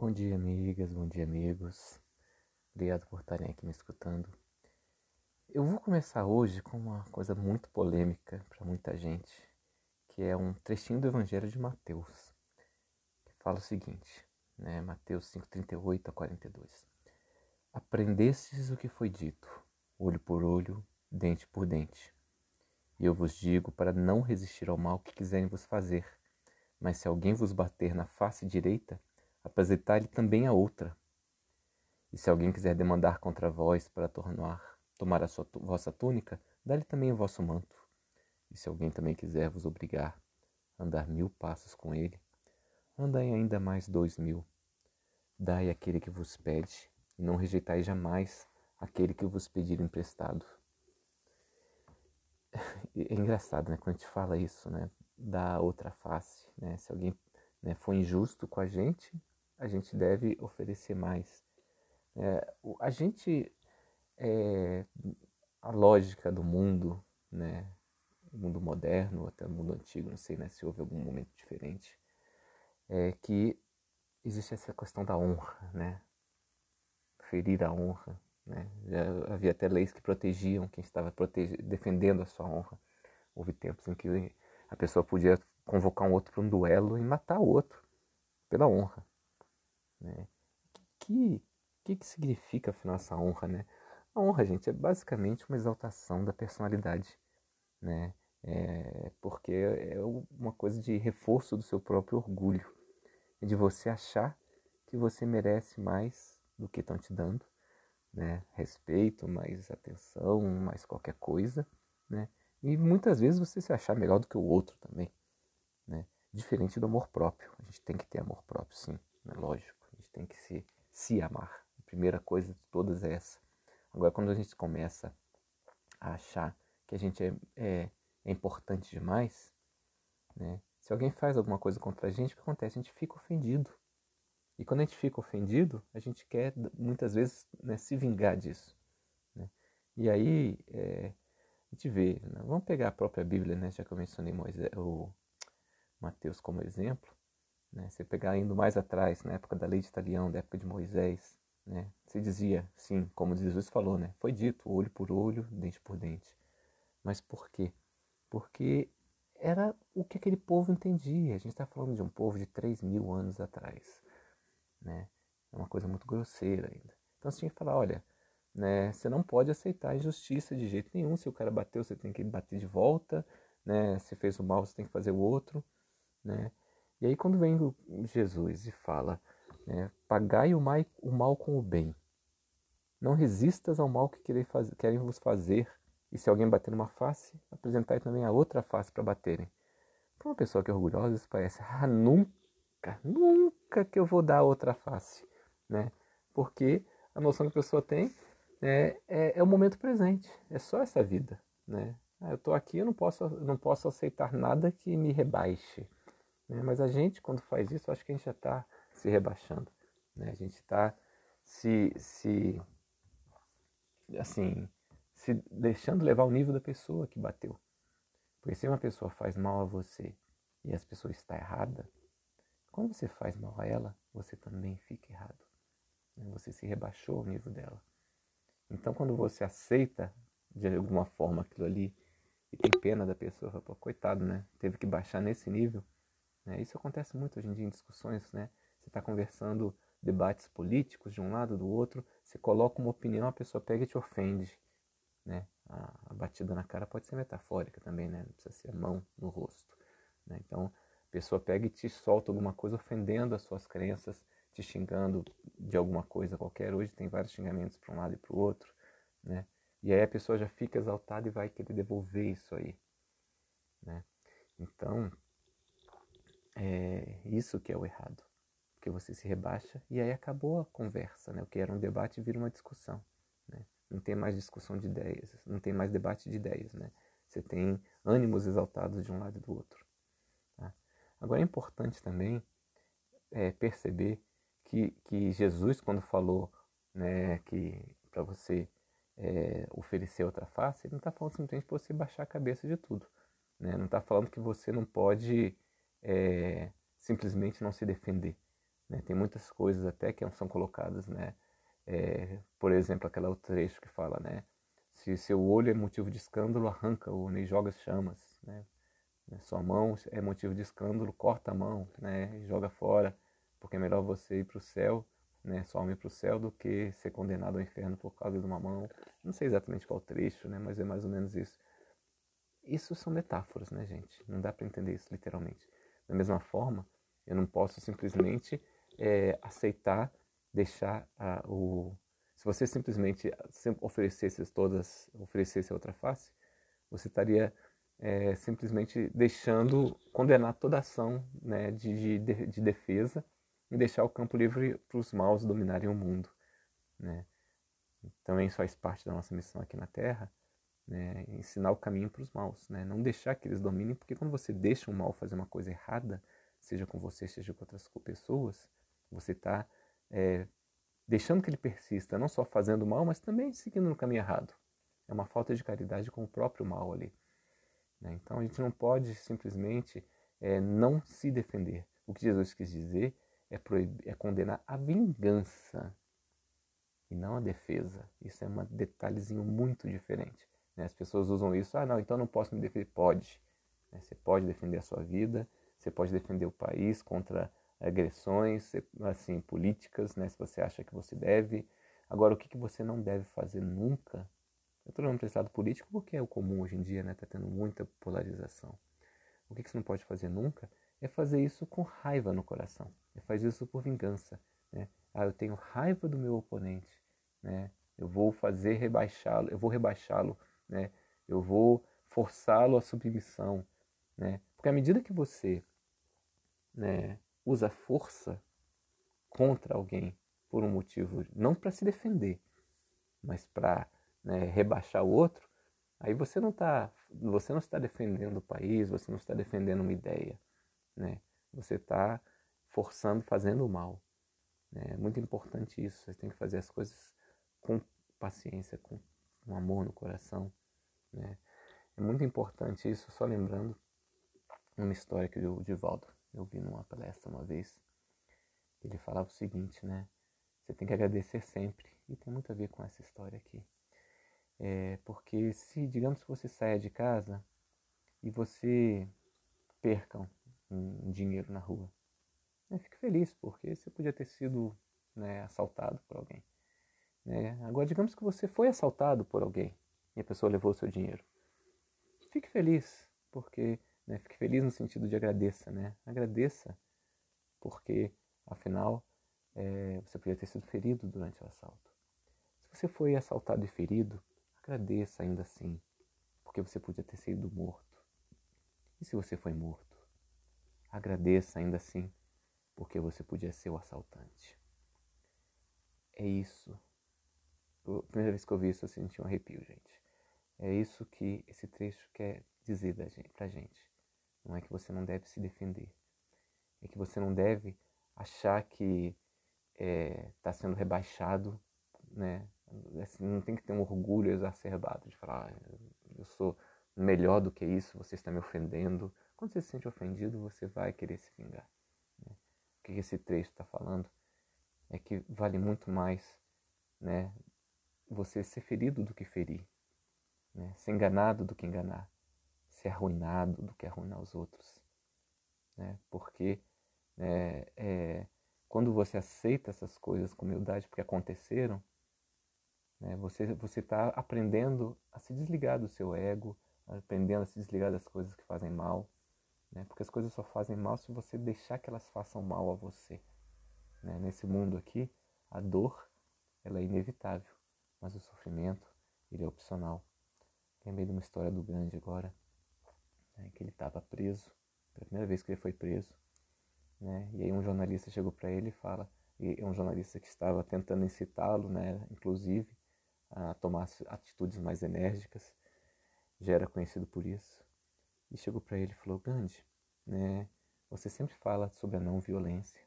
Bom dia, amigas, bom dia, amigos. Obrigado por estarem aqui me escutando. Eu vou começar hoje com uma coisa muito polêmica para muita gente, que é um trechinho do Evangelho de Mateus, que fala o seguinte, né? Mateus 5:38 a 42. Aprendestes o que foi dito, olho por olho, dente por dente. E eu vos digo para não resistir ao mal que quiserem vos fazer, mas se alguém vos bater na face direita, apresentai-lhe também a outra. E se alguém quiser demandar contra vós para tornar, tomar a sua, vossa túnica, dá-lhe também o vosso manto. E se alguém também quiser vos obrigar a andar mil passos com ele, andai ainda mais dois mil. Dai aquele que vos pede, e não rejeitai jamais aquele que vos pedir emprestado. É engraçado, né? Quando a gente fala isso, né? Da outra face, né? Se alguém né, for injusto com a gente, a gente deve oferecer mais. É, a gente, é, a lógica do mundo, né, o mundo moderno, até o mundo antigo, não sei né, se houve algum momento diferente, é que existe essa questão da honra, né? Ferir a honra, né? Já havia até leis que protegiam quem estava defendendo a sua honra. Houve tempos em que a pessoa podia convocar um outro para um duelo e matar o outro pela honra. Né? Que, que, que significa, afinal, essa honra, né? A honra, gente, é basicamente uma exaltação da personalidade, né? É, porque é uma coisa de reforço do seu próprio orgulho, de você achar que você merece mais do que estão te dando, né? Respeito, mais atenção, mais qualquer coisa, né? E muitas vezes você se achar melhor do que o outro também, né? Diferente do amor próprio. A gente tem que ter amor próprio, sim, é lógico gente tem que se, se amar. A primeira coisa de todas é essa. Agora, quando a gente começa a achar que a gente é, é, é importante demais, né? se alguém faz alguma coisa contra a gente, o que acontece? A gente fica ofendido. E quando a gente fica ofendido, a gente quer muitas vezes né, se vingar disso. Né? E aí é, a gente vê, né? vamos pegar a própria Bíblia, né? já que eu mencionei Moisés, o Mateus como exemplo. Né? Pegar indo mais atrás, na época da lei de Italião, da época de Moisés, né? se dizia, sim, como Jesus falou, né? foi dito olho por olho, dente por dente. Mas por quê? Porque era o que aquele povo entendia. A gente está falando de um povo de 3 mil anos atrás. Né? É uma coisa muito grosseira ainda. Então você tinha que falar, olha, né, você não pode aceitar injustiça de jeito nenhum. Se o cara bateu, você tem que bater de volta. Né? Se fez o mal, você tem que fazer o outro. Né? E aí quando vem Jesus e fala, né, pagai o mal, o mal com o bem, não resistas ao mal que querem vos fazer, e se alguém bater numa face, apresentai também a outra face para baterem. Para uma pessoa que é orgulhosa, isso parece, ah, nunca, nunca que eu vou dar outra face, né? Porque a noção que a pessoa tem é, é, é o momento presente, é só essa vida, né? Ah, eu estou aqui, eu não posso, não posso aceitar nada que me rebaixe, né? Mas a gente, quando faz isso, acho que a gente já está se rebaixando. Né? A gente está se, se, assim, se deixando levar o nível da pessoa que bateu. Porque se uma pessoa faz mal a você e as pessoas está errada, quando você faz mal a ela, você também fica errado. Né? Você se rebaixou ao nível dela. Então, quando você aceita de alguma forma aquilo ali e tem pena da pessoa, fala, pô, coitado, né? Teve que baixar nesse nível. Né? Isso acontece muito hoje em dia em discussões, né? Você está conversando debates políticos de um lado do outro, você coloca uma opinião, a pessoa pega e te ofende, né? A, batida na cara pode ser metafórica também, né? Não precisa ser a mão no rosto, né? Então, a pessoa pega e te solta alguma coisa ofendendo as suas crenças, te xingando de alguma coisa qualquer. Hoje tem vários xingamentos para um lado e para o outro, né? E aí a pessoa já fica exaltada e vai querer devolver isso aí, né? Então, é isso que é o errado. Porque você se rebaixa e aí acabou a conversa, né? O que era um debate vira uma discussão, né? Não tem mais discussão de ideias, não tem mais debate de ideias, né? Você tem ânimos exaltados de um lado e do outro. Tá? Agora é importante também é, perceber que, que Jesus, quando falou né, que para você é, oferecer outra face, ele não está falando simplesmente para você baixar a cabeça de tudo. Né? Não está falando que você não pode é, simplesmente não se defender. Né? Tem muitas coisas até que são colocadas, né? É, por exemplo, aquele outro trecho que fala, né? Se seu olho é motivo de escândalo, arranca-o né? e joga chamas, né? Sua mão é motivo de escândalo, corta a mão, né? E joga fora, porque é melhor você ir para o céu, né? Sua alma ir para o céu do que ser condenado ao inferno por causa de uma mão. Não sei exatamente qual trecho, né? Mas é mais ou menos isso. Isso são metáforas, né, gente? Não dá para entender isso literalmente. Da mesma forma, eu não posso simplesmente é, aceitar, deixar a, o. Se você simplesmente oferecesse todas, oferecesse a outra face, você estaria é, simplesmente deixando condenar toda ação né, de, de, de, defesa e deixar o campo livre para os maus dominarem o mundo. Né? Também isso faz parte da nossa missão aqui na Terra, né? ensinar o caminho para os maus, né? não deixar que eles dominem, porque quando você deixa o mal fazer uma coisa errada, seja com você, seja com outras pessoas, você está é, deixando que ele persista, não só fazendo mal, mas também seguindo no caminho errado. É uma falta de caridade com o próprio mal ali. Né? Então a gente não pode simplesmente é, não se defender. O que Jesus quis dizer é, proibir, é condenar a vingança e não a defesa. Isso é um detalhezinho muito diferente. Né? As pessoas usam isso, ah não, então não posso me defender. Pode. Né? Você pode defender a sua vida, você pode defender o país contra agressões assim políticas, né, se você acha que você deve. Agora, o que, que você não deve fazer nunca? Eu estou olhando para esse lado político porque é o comum hoje em dia, né? Está tendo muita polarização. O que, que você não pode fazer nunca é fazer isso com raiva no coração. É fazer isso por vingança. Né? Ah, eu tenho raiva do meu oponente. Né? Eu vou fazer rebaixá-lo, eu vou rebaixá-lo, né? Eu vou forçá-lo à submissão, né? Porque à medida que você, né, usa força contra alguém por um motivo, não para se defender, mas para né, rebaixar o outro, aí você não está você não está defendendo o país, você não está defendendo uma ideia, né? Você está forçando, fazendo o mal. Né? É muito importante isso. Você tem que fazer as coisas com paciência, com um amor no coração, né? É muito importante isso. Só lembrando uma história que o Divaldo eu vi numa palestra uma vez, ele falava o seguinte, né? Você tem que agradecer sempre. E tem muito a ver com essa história aqui. É, porque se, digamos que você saia de casa e você perca um, dinheiro na rua, né, fique feliz, porque você podia ter sido né, assaltado por alguém. Né? Agora, digamos que você foi assaltado por alguém e a pessoa levou o seu dinheiro. Fique feliz, porque né? Fique feliz no sentido de agradeça, né? Agradeça, porque afinal é, você podia ter sido ferido durante o assalto. Se você foi assaltado e ferido, agradeça ainda assim, porque você podia ter sido morto. E se você foi morto, agradeça ainda assim, porque você podia ser o assaltante. É isso. Primeira vez que eu vi isso, eu senti um arrepio, gente. É isso que esse trecho quer dizer pra gente. Não é que você não deve se defender. É que você não deve achar que está é, tá sendo rebaixado, né? Assim, não tem que ter um orgulho exacerbado de falar, ah, eu sou melhor do que isso, você está me ofendendo. Quando você se sente ofendido, você vai querer se vingar. Né? O que esse trecho está falando é que vale muito mais né, você ser ferido do que ferir, né? ser enganado do que enganar ser arruinado do que arruinar os outros. Né? Porque é, é, quando você aceita essas coisas com humildade porque aconteceram, né, você está aprendendo a se desligar do seu ego, aprendendo a se desligar das coisas que fazem mal. Né? Porque as coisas só fazem mal se você deixar que elas façam mal a você. Né? Nesse mundo aqui, a dor ela é inevitável, mas o sofrimento ele é opcional. Lembrei de uma história do grande agora, né, que ele estava preso, primeira vez que ele foi preso. Né, e aí um jornalista chegou para ele e fala, e é um jornalista que estava tentando incitá-lo, né, inclusive, a tomar atitudes mais enérgicas, já era conhecido por isso. E chegou para ele e falou, Gandhi, né, você sempre fala sobre a não violência.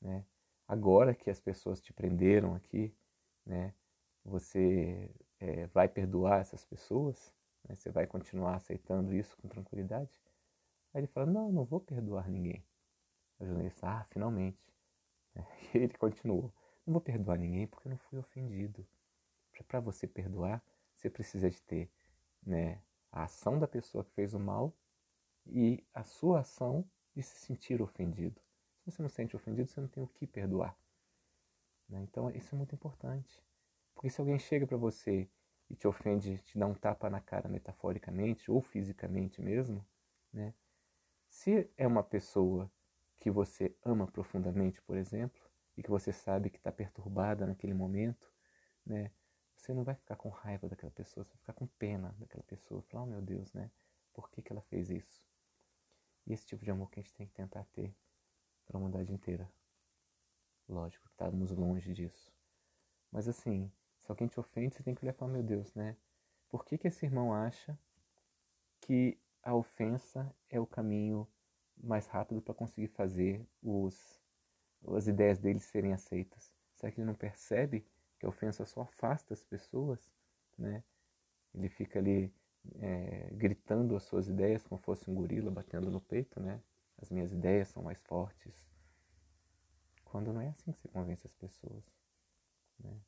Né? Agora que as pessoas te prenderam aqui, né, você é, vai perdoar essas pessoas? Né? Você vai continuar aceitando isso com tranquilidade? Aí ele fala, não, não vou perdoar ninguém. O jornalista, ah, finalmente. ele continuou: Não vou perdoar ninguém porque eu não fui ofendido. Para você perdoar, você precisa de ter né, a ação da pessoa que fez o mal e a sua ação de se sentir ofendido. Se você não se sente ofendido, você não tem o que perdoar. Né? Então, isso é muito importante. Porque se alguém chega para você e te ofende, te dá um tapa na cara metaforicamente ou fisicamente mesmo, né? se é uma pessoa que você ama profundamente, por exemplo, e que você sabe que está perturbada naquele momento, né? Você não vai ficar com raiva daquela pessoa, você vai ficar com pena daquela pessoa. Falar, oh meu Deus, né? Por que, que ela fez isso? E esse tipo de amor que a gente tem que tentar ter para a humanidade inteira. Lógico que estamos longe disso. Mas assim, se alguém te ofende, você tem que olhar para, meu Deus, né? Por que, que esse irmão acha que a ofensa é o caminho mais rápido para conseguir fazer os, as ideias dele serem aceitas? Será que ele não percebe que a ofensa só afasta as pessoas? Né? Ele fica ali é, gritando as suas ideias como fosse um gorila batendo no peito, né? As minhas ideias são mais fortes. Quando não é assim que se convence as pessoas. Né?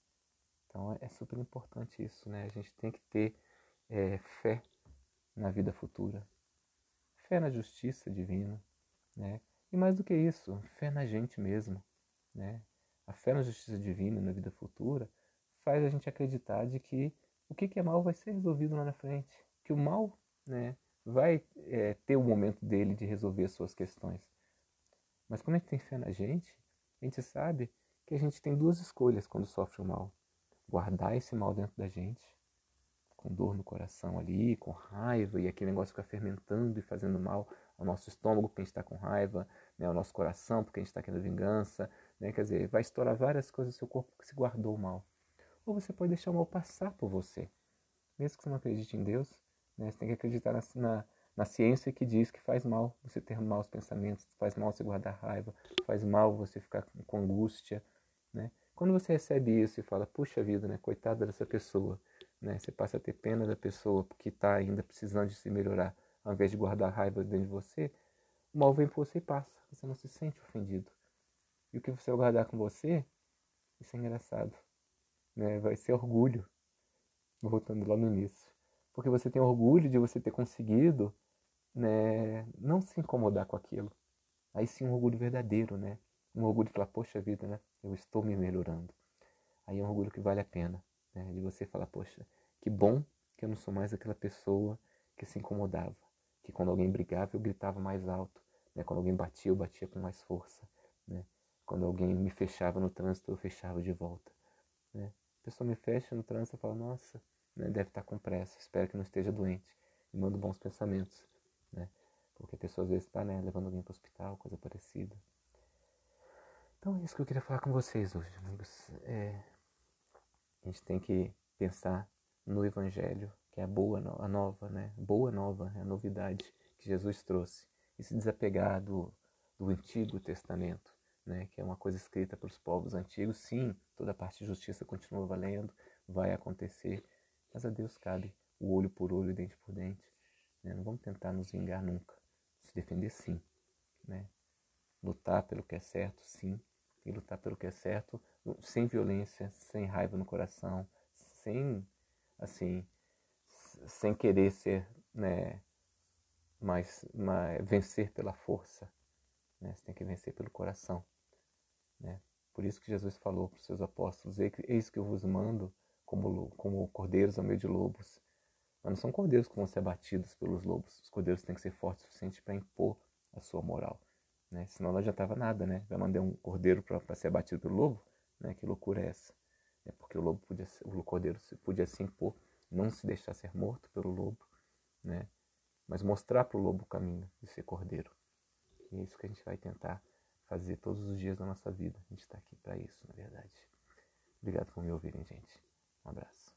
Então é super importante isso, né? A gente tem que ter é, fé na vida futura, fé na justiça divina, né? E mais do que isso, fé na gente mesmo, né? A fé na justiça divina, na vida futura, faz a gente acreditar de que o que é mal vai ser resolvido lá na frente, que o mal, né, vai é, ter o momento dele de resolver as suas questões. Mas quando a gente tem fé na gente, a gente sabe que a gente tem duas escolhas quando sofre o mal: guardar esse mal dentro da gente com dor no coração ali, com raiva, e aquele negócio fica fermentando e fazendo mal ao nosso estômago porque a gente está com raiva, né, ao nosso coração porque a gente está querendo vingança, né, quer dizer, vai estourar várias coisas no seu corpo porque se guardou mal. Ou você pode deixar o mal passar por você. Mesmo que você não acredite em Deus, né, você tem que acreditar na, na, na ciência que diz que faz mal você ter maus pensamentos, faz mal você guardar raiva, faz mal você ficar com angústia. Né? Quando você recebe isso e fala, puxa vida, né, coitada dessa pessoa, né? Você passa a ter pena da pessoa porque está ainda precisando de se melhorar, ao invés de guardar raiva dentro de você, o mal vem por você e passa. Você não se sente ofendido. E o que você guardar com você, isso é engraçado. Né? Vai ser orgulho. Voltando lá no início. Porque você tem orgulho de você ter conseguido né, não se incomodar com aquilo. Aí sim um orgulho verdadeiro, né? Um orgulho de falar, poxa vida, né? Eu estou me melhorando. Aí é um orgulho que vale a pena. Né? De você falar, poxa, que bom que eu não sou mais aquela pessoa que se incomodava. Que quando alguém brigava eu gritava mais alto. Né? Quando alguém batia, eu batia com mais força. Né? Quando alguém me fechava no trânsito, eu fechava de volta. Né? A pessoa me fecha no trânsito e fala, nossa, né? deve estar com pressa, espero que não esteja doente. E mando bons pensamentos. Né? Porque a pessoa às vezes está né, levando alguém para o hospital, coisa parecida. Então é isso que eu queria falar com vocês hoje, amigos. É, a gente tem que pensar no Evangelho, que é a boa, a nova, né? Boa nova, é a novidade que Jesus trouxe. E se desapegar do, do Antigo Testamento, né? Que é uma coisa escrita para os povos antigos. Sim, toda a parte de justiça continua valendo, vai acontecer, mas a Deus cabe o olho por olho, dente por dente. Né? Não vamos tentar nos vingar nunca. Se defender, sim. Né? Lutar pelo que é certo, sim. E lutar pelo que é certo sem violência, sem raiva no coração, sem assim, sem querer ser, né, mas, mas vencer pela força, né? Você tem que vencer pelo coração, né? Por isso que Jesus falou para os seus apóstolos: Eis que eu vos mando como, como cordeiros ao meio de lobos. Mas não são cordeiros que vão ser abatidos pelos lobos. Os cordeiros têm que ser fortes o suficiente para impor a sua moral. Né? Senão não adiantava nada, né? Vai mandar um cordeiro para ser abatido pelo lobo? Né? Que loucura é essa? É porque o lobo podia, o cordeiro podia se impor, não se deixar ser morto pelo lobo, né? Mas mostrar para o lobo o caminho de ser cordeiro. E é isso que a gente vai tentar fazer todos os dias da nossa vida. A gente está aqui para isso, na verdade. Obrigado por me ouvirem, gente. Um abraço.